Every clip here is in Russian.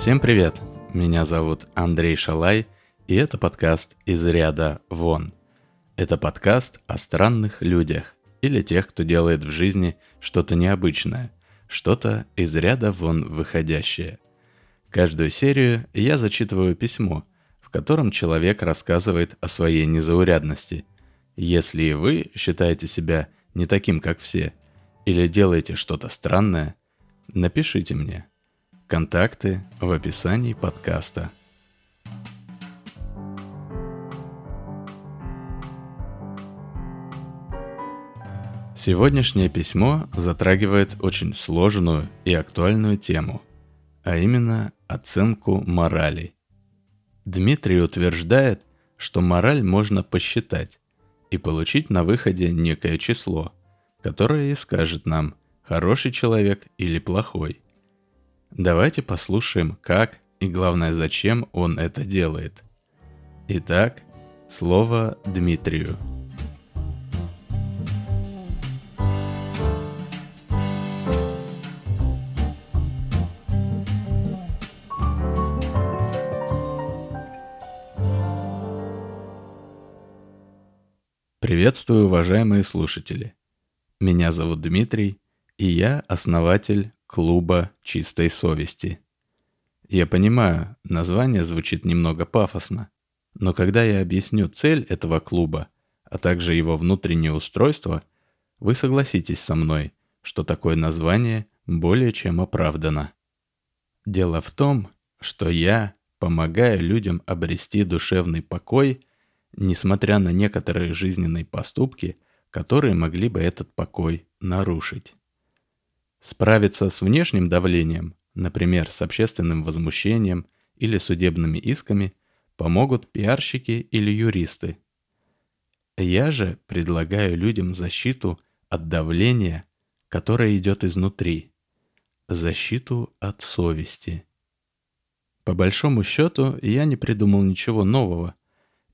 Всем привет! Меня зовут Андрей Шалай, и это подкаст «Из ряда вон». Это подкаст о странных людях или тех, кто делает в жизни что-то необычное, что-то из ряда вон выходящее. Каждую серию я зачитываю письмо, в котором человек рассказывает о своей незаурядности. Если и вы считаете себя не таким, как все, или делаете что-то странное, напишите мне. Контакты в описании подкаста. Сегодняшнее письмо затрагивает очень сложную и актуальную тему, а именно оценку морали. Дмитрий утверждает, что мораль можно посчитать и получить на выходе некое число, которое и скажет нам, хороший человек или плохой. Давайте послушаем, как и главное, зачем он это делает. Итак, слово Дмитрию. Приветствую, уважаемые слушатели. Меня зовут Дмитрий, и я основатель клуба чистой совести. Я понимаю, название звучит немного пафосно, но когда я объясню цель этого клуба, а также его внутреннее устройство, вы согласитесь со мной, что такое название более чем оправдано. Дело в том, что я помогаю людям обрести душевный покой, несмотря на некоторые жизненные поступки, которые могли бы этот покой нарушить. Справиться с внешним давлением, например, с общественным возмущением или судебными исками, помогут пиарщики или юристы. Я же предлагаю людям защиту от давления, которое идет изнутри, защиту от совести. По большому счету, я не придумал ничего нового.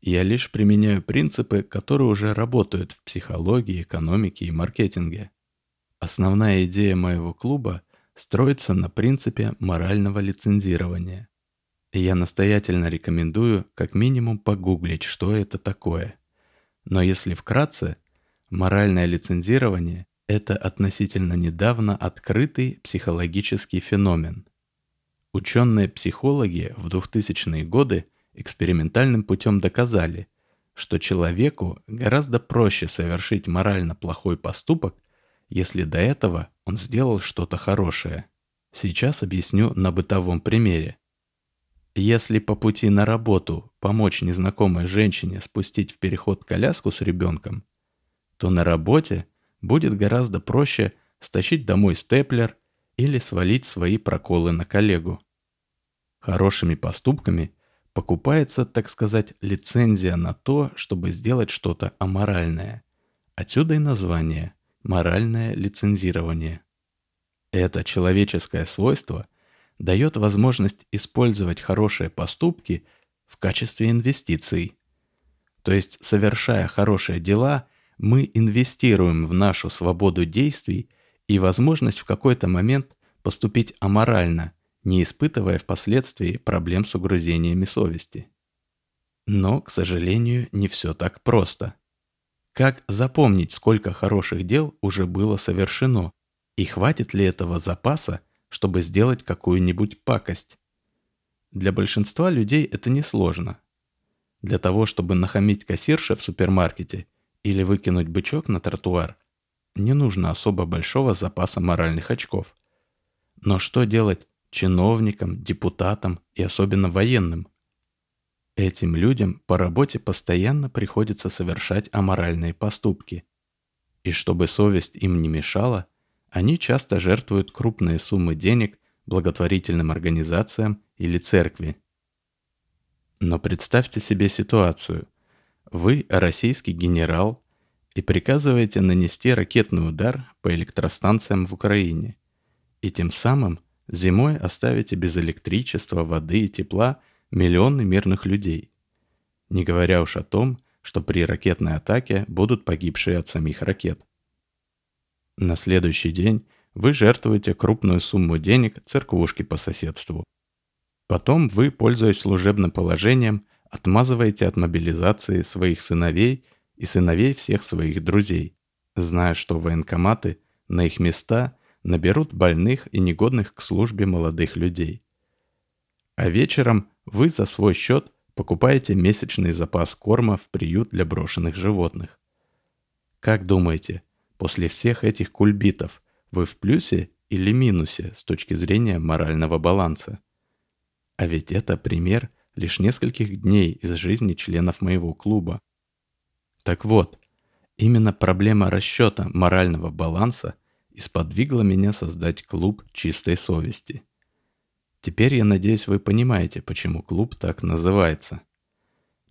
Я лишь применяю принципы, которые уже работают в психологии, экономике и маркетинге. Основная идея моего клуба строится на принципе морального лицензирования. И я настоятельно рекомендую как минимум погуглить, что это такое. Но если вкратце, моральное лицензирование – это относительно недавно открытый психологический феномен. Ученые-психологи в 2000-е годы экспериментальным путем доказали, что человеку гораздо проще совершить морально плохой поступок, если до этого он сделал что-то хорошее. Сейчас объясню на бытовом примере. Если по пути на работу помочь незнакомой женщине спустить в переход коляску с ребенком, то на работе будет гораздо проще стащить домой степлер или свалить свои проколы на коллегу. Хорошими поступками покупается, так сказать, лицензия на то, чтобы сделать что-то аморальное. Отсюда и название моральное лицензирование. Это человеческое свойство дает возможность использовать хорошие поступки в качестве инвестиций. То есть, совершая хорошие дела, мы инвестируем в нашу свободу действий и возможность в какой-то момент поступить аморально, не испытывая впоследствии проблем с угрызениями совести. Но, к сожалению, не все так просто – как запомнить, сколько хороших дел уже было совершено, и хватит ли этого запаса, чтобы сделать какую-нибудь пакость? Для большинства людей это несложно. Для того, чтобы нахамить кассирше в супермаркете или выкинуть бычок на тротуар, не нужно особо большого запаса моральных очков. Но что делать чиновникам, депутатам и особенно военным – Этим людям по работе постоянно приходится совершать аморальные поступки. И чтобы совесть им не мешала, они часто жертвуют крупные суммы денег благотворительным организациям или церкви. Но представьте себе ситуацию. Вы российский генерал и приказываете нанести ракетный удар по электростанциям в Украине. И тем самым зимой оставите без электричества, воды и тепла – миллионы мирных людей. Не говоря уж о том, что при ракетной атаке будут погибшие от самих ракет. На следующий день вы жертвуете крупную сумму денег церквушке по соседству. Потом вы, пользуясь служебным положением, отмазываете от мобилизации своих сыновей и сыновей всех своих друзей, зная, что военкоматы на их места наберут больных и негодных к службе молодых людей. А вечером вы за свой счет покупаете месячный запас корма в приют для брошенных животных. Как думаете, после всех этих кульбитов вы в плюсе или минусе с точки зрения морального баланса? А ведь это пример лишь нескольких дней из жизни членов моего клуба. Так вот, именно проблема расчета морального баланса и сподвигла меня создать клуб чистой совести. Теперь я надеюсь, вы понимаете, почему клуб так называется.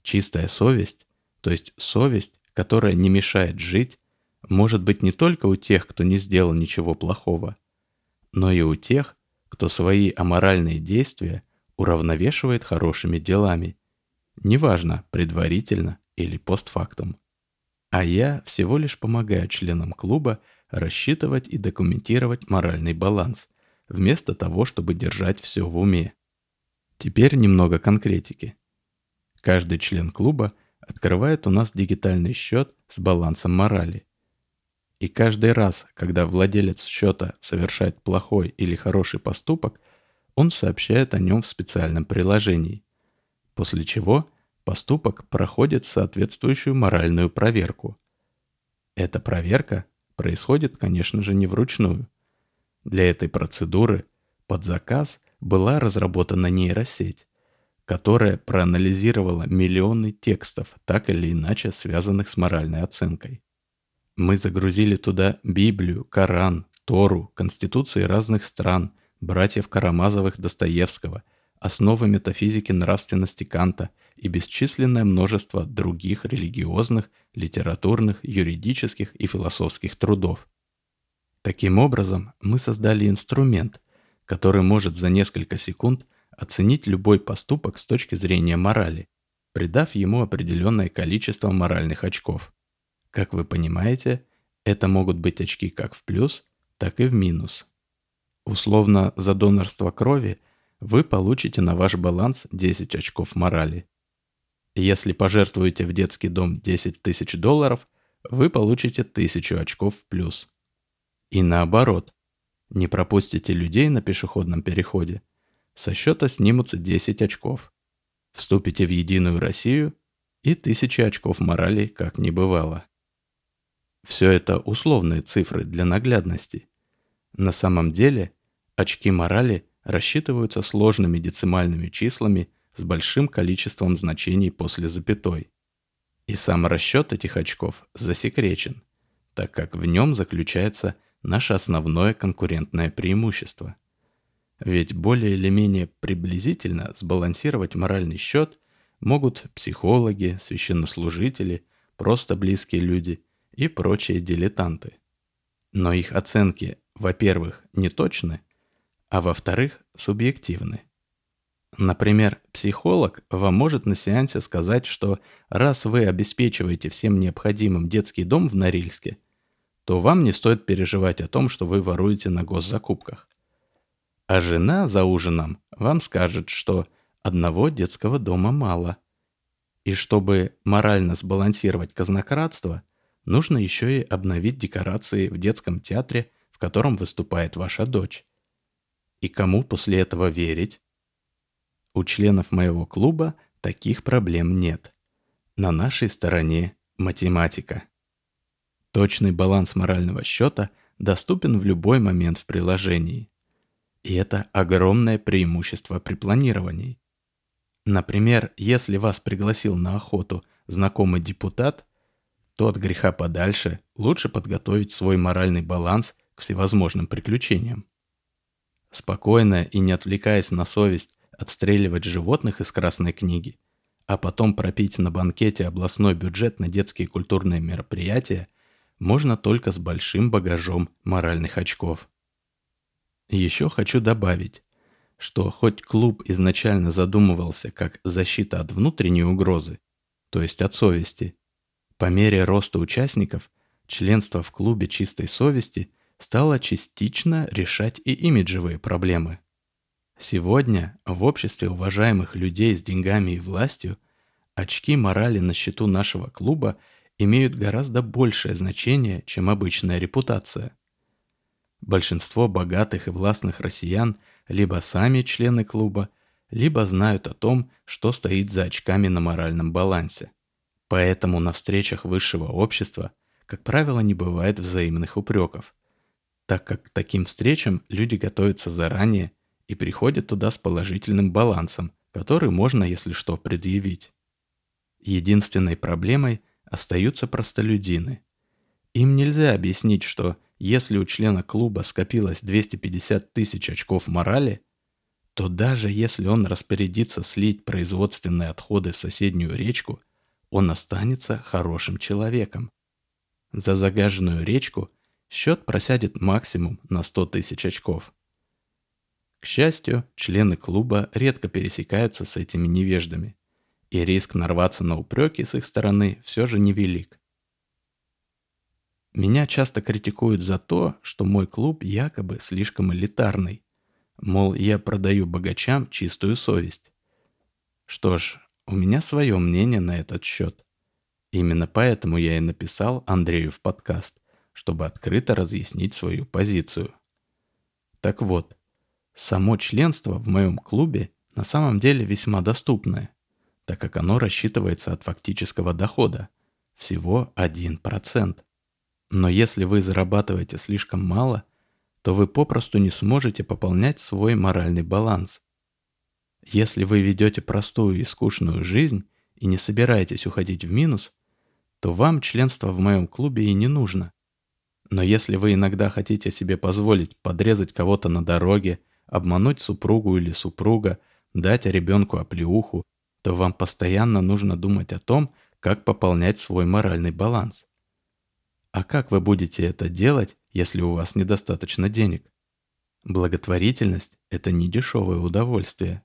Чистая совесть, то есть совесть, которая не мешает жить, может быть не только у тех, кто не сделал ничего плохого, но и у тех, кто свои аморальные действия уравновешивает хорошими делами, неважно, предварительно или постфактум. А я всего лишь помогаю членам клуба рассчитывать и документировать моральный баланс, вместо того, чтобы держать все в уме. Теперь немного конкретики. Каждый член клуба открывает у нас дигитальный счет с балансом морали. И каждый раз, когда владелец счета совершает плохой или хороший поступок, он сообщает о нем в специальном приложении. После чего поступок проходит соответствующую моральную проверку. Эта проверка происходит, конечно же, не вручную. Для этой процедуры под заказ была разработана нейросеть, которая проанализировала миллионы текстов, так или иначе связанных с моральной оценкой. Мы загрузили туда Библию, Коран, Тору, конституции разных стран, братьев Карамазовых Достоевского, основы метафизики нравственности Канта и бесчисленное множество других религиозных, литературных, юридических и философских трудов. Таким образом, мы создали инструмент, который может за несколько секунд оценить любой поступок с точки зрения морали, придав ему определенное количество моральных очков. Как вы понимаете, это могут быть очки как в плюс, так и в минус. Условно, за донорство крови вы получите на ваш баланс 10 очков морали. Если пожертвуете в детский дом 10 тысяч долларов, вы получите 1000 очков в плюс. И наоборот, не пропустите людей на пешеходном переходе, со счета снимутся 10 очков. Вступите в Единую Россию и 1000 очков морали как не бывало. Все это условные цифры для наглядности. На самом деле очки морали рассчитываются сложными децимальными числами с большим количеством значений после запятой. И сам расчет этих очков засекречен, так как в нем заключается наше основное конкурентное преимущество. Ведь более или менее приблизительно сбалансировать моральный счет могут психологи, священнослужители, просто близкие люди – и прочие дилетанты. Но их оценки, во-первых, не точны, а во-вторых, субъективны. Например, психолог вам может на сеансе сказать, что раз вы обеспечиваете всем необходимым детский дом в Норильске, то вам не стоит переживать о том, что вы воруете на госзакупках. А жена за ужином вам скажет, что одного детского дома мало. И чтобы морально сбалансировать казнократство – нужно еще и обновить декорации в детском театре, в котором выступает ваша дочь. И кому после этого верить? У членов моего клуба таких проблем нет. На нашей стороне математика. Точный баланс морального счета доступен в любой момент в приложении. И это огромное преимущество при планировании. Например, если вас пригласил на охоту знакомый депутат – то от греха подальше лучше подготовить свой моральный баланс к всевозможным приключениям. Спокойно и не отвлекаясь на совесть отстреливать животных из Красной книги, а потом пропить на банкете областной бюджет на детские культурные мероприятия, можно только с большим багажом моральных очков. Еще хочу добавить, что хоть клуб изначально задумывался как защита от внутренней угрозы, то есть от совести, по мере роста участников, членство в клубе чистой совести стало частично решать и имиджевые проблемы. Сегодня в обществе уважаемых людей с деньгами и властью очки морали на счету нашего клуба имеют гораздо большее значение, чем обычная репутация. Большинство богатых и властных россиян либо сами члены клуба, либо знают о том, что стоит за очками на моральном балансе. Поэтому на встречах высшего общества, как правило, не бывает взаимных упреков, так как к таким встречам люди готовятся заранее и приходят туда с положительным балансом, который можно, если что, предъявить. Единственной проблемой остаются простолюдины. Им нельзя объяснить, что если у члена клуба скопилось 250 тысяч очков морали, то даже если он распорядится слить производственные отходы в соседнюю речку, он останется хорошим человеком. За загаженную речку счет просядет максимум на 100 тысяч очков. К счастью, члены клуба редко пересекаются с этими невеждами, и риск нарваться на упреки с их стороны все же невелик. Меня часто критикуют за то, что мой клуб якобы слишком элитарный, Мол, я продаю богачам чистую совесть. Что ж, у меня свое мнение на этот счет. Именно поэтому я и написал Андрею в подкаст, чтобы открыто разъяснить свою позицию. Так вот, само членство в моем клубе на самом деле весьма доступное, так как оно рассчитывается от фактического дохода, всего 1%. Но если вы зарабатываете слишком мало – то вы попросту не сможете пополнять свой моральный баланс. Если вы ведете простую и скучную жизнь и не собираетесь уходить в минус, то вам членство в моем клубе и не нужно. Но если вы иногда хотите себе позволить подрезать кого-то на дороге, обмануть супругу или супруга, дать ребенку оплеуху, то вам постоянно нужно думать о том, как пополнять свой моральный баланс. А как вы будете это делать, если у вас недостаточно денег? Благотворительность – это не дешевое удовольствие.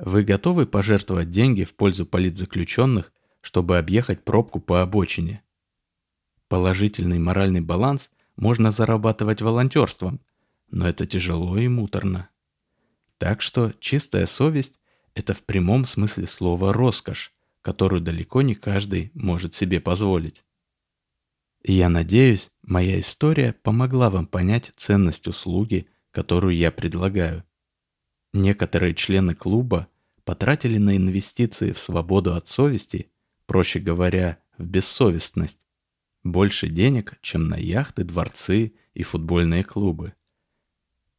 Вы готовы пожертвовать деньги в пользу политзаключенных, чтобы объехать пробку по обочине? Положительный моральный баланс можно зарабатывать волонтерством, но это тяжело и муторно. Так что чистая совесть – это в прямом смысле слова роскошь, которую далеко не каждый может себе позволить. И я надеюсь, моя история помогла вам понять ценность услуги, которую я предлагаю. Некоторые члены клуба потратили на инвестиции в свободу от совести, проще говоря, в бессовестность, больше денег, чем на яхты, дворцы и футбольные клубы.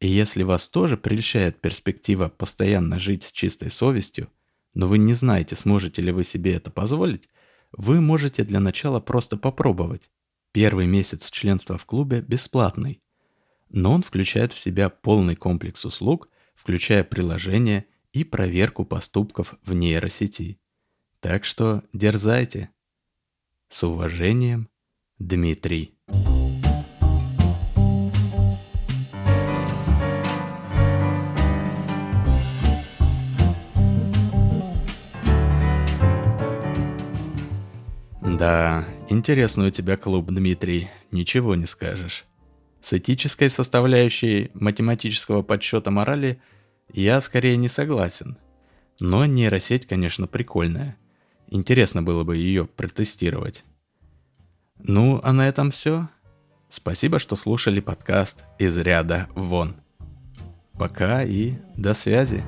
И если вас тоже прельщает перспектива постоянно жить с чистой совестью, но вы не знаете, сможете ли вы себе это позволить, вы можете для начала просто попробовать. Первый месяц членства в клубе бесплатный, но он включает в себя полный комплекс услуг, включая приложение и проверку поступков в нейросети. Так что дерзайте. С уважением, Дмитрий. Да, Интересный у тебя клуб, Дмитрий, ничего не скажешь. С этической составляющей математического подсчета морали я скорее не согласен. Но нейросеть, конечно, прикольная. Интересно было бы ее протестировать. Ну, а на этом все. Спасибо, что слушали подкаст из ряда вон. Пока и до связи.